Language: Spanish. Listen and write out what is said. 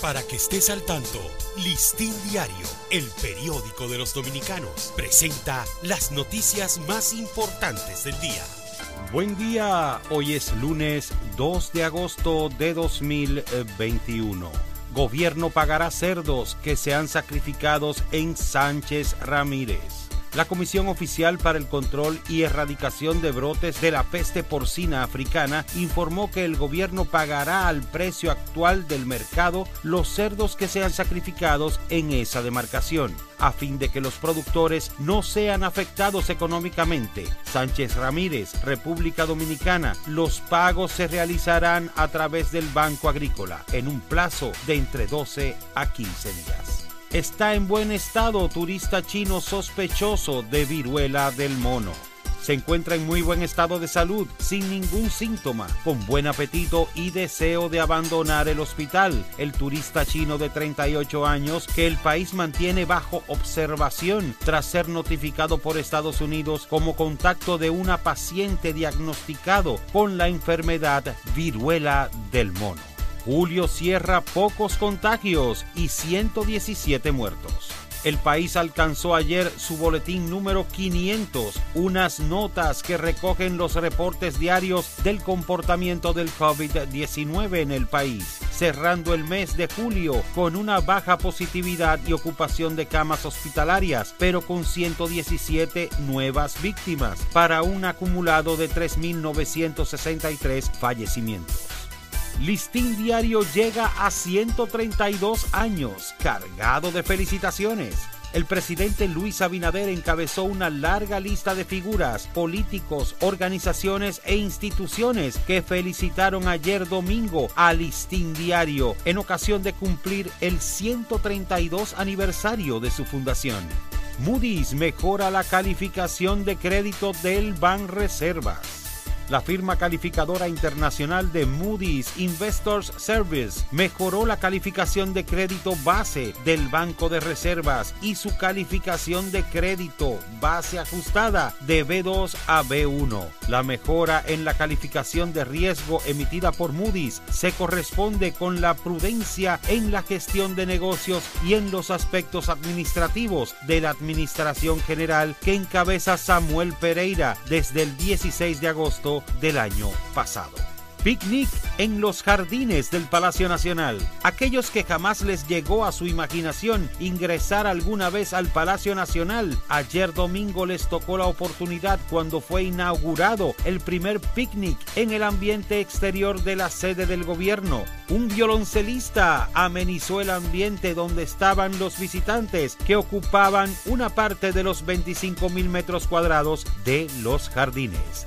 Para que estés al tanto, Listín Diario, el periódico de los dominicanos, presenta las noticias más importantes del día. Buen día, hoy es lunes 2 de agosto de 2021. Gobierno pagará cerdos que sean sacrificados en Sánchez Ramírez. La Comisión Oficial para el Control y Erradicación de Brotes de la Peste Porcina Africana informó que el gobierno pagará al precio actual del mercado los cerdos que sean sacrificados en esa demarcación, a fin de que los productores no sean afectados económicamente. Sánchez Ramírez, República Dominicana, los pagos se realizarán a través del Banco Agrícola en un plazo de entre 12 a 15 días está en buen estado turista chino sospechoso de viruela del mono. Se encuentra en muy buen estado de salud, sin ningún síntoma, con buen apetito y deseo de abandonar el hospital. El turista chino de 38 años que el país mantiene bajo observación tras ser notificado por Estados Unidos como contacto de una paciente diagnosticado con la enfermedad viruela del mono. Julio cierra pocos contagios y 117 muertos. El país alcanzó ayer su boletín número 500, unas notas que recogen los reportes diarios del comportamiento del COVID-19 en el país, cerrando el mes de julio con una baja positividad y ocupación de camas hospitalarias, pero con 117 nuevas víctimas, para un acumulado de 3.963 fallecimientos. Listín Diario llega a 132 años, cargado de felicitaciones. El presidente Luis Abinader encabezó una larga lista de figuras, políticos, organizaciones e instituciones que felicitaron ayer domingo a Listín Diario en ocasión de cumplir el 132 aniversario de su fundación. Moody's mejora la calificación de crédito del Ban Reservas. La firma calificadora internacional de Moody's Investors Service mejoró la calificación de crédito base del Banco de Reservas y su calificación de crédito base ajustada de B2 a B1. La mejora en la calificación de riesgo emitida por Moody's se corresponde con la prudencia en la gestión de negocios y en los aspectos administrativos de la Administración General que encabeza Samuel Pereira desde el 16 de agosto del año pasado. Picnic en los jardines del Palacio Nacional. Aquellos que jamás les llegó a su imaginación ingresar alguna vez al Palacio Nacional, ayer domingo les tocó la oportunidad cuando fue inaugurado el primer picnic en el ambiente exterior de la sede del gobierno. Un violoncelista amenizó el ambiente donde estaban los visitantes que ocupaban una parte de los 25 mil metros cuadrados de los jardines.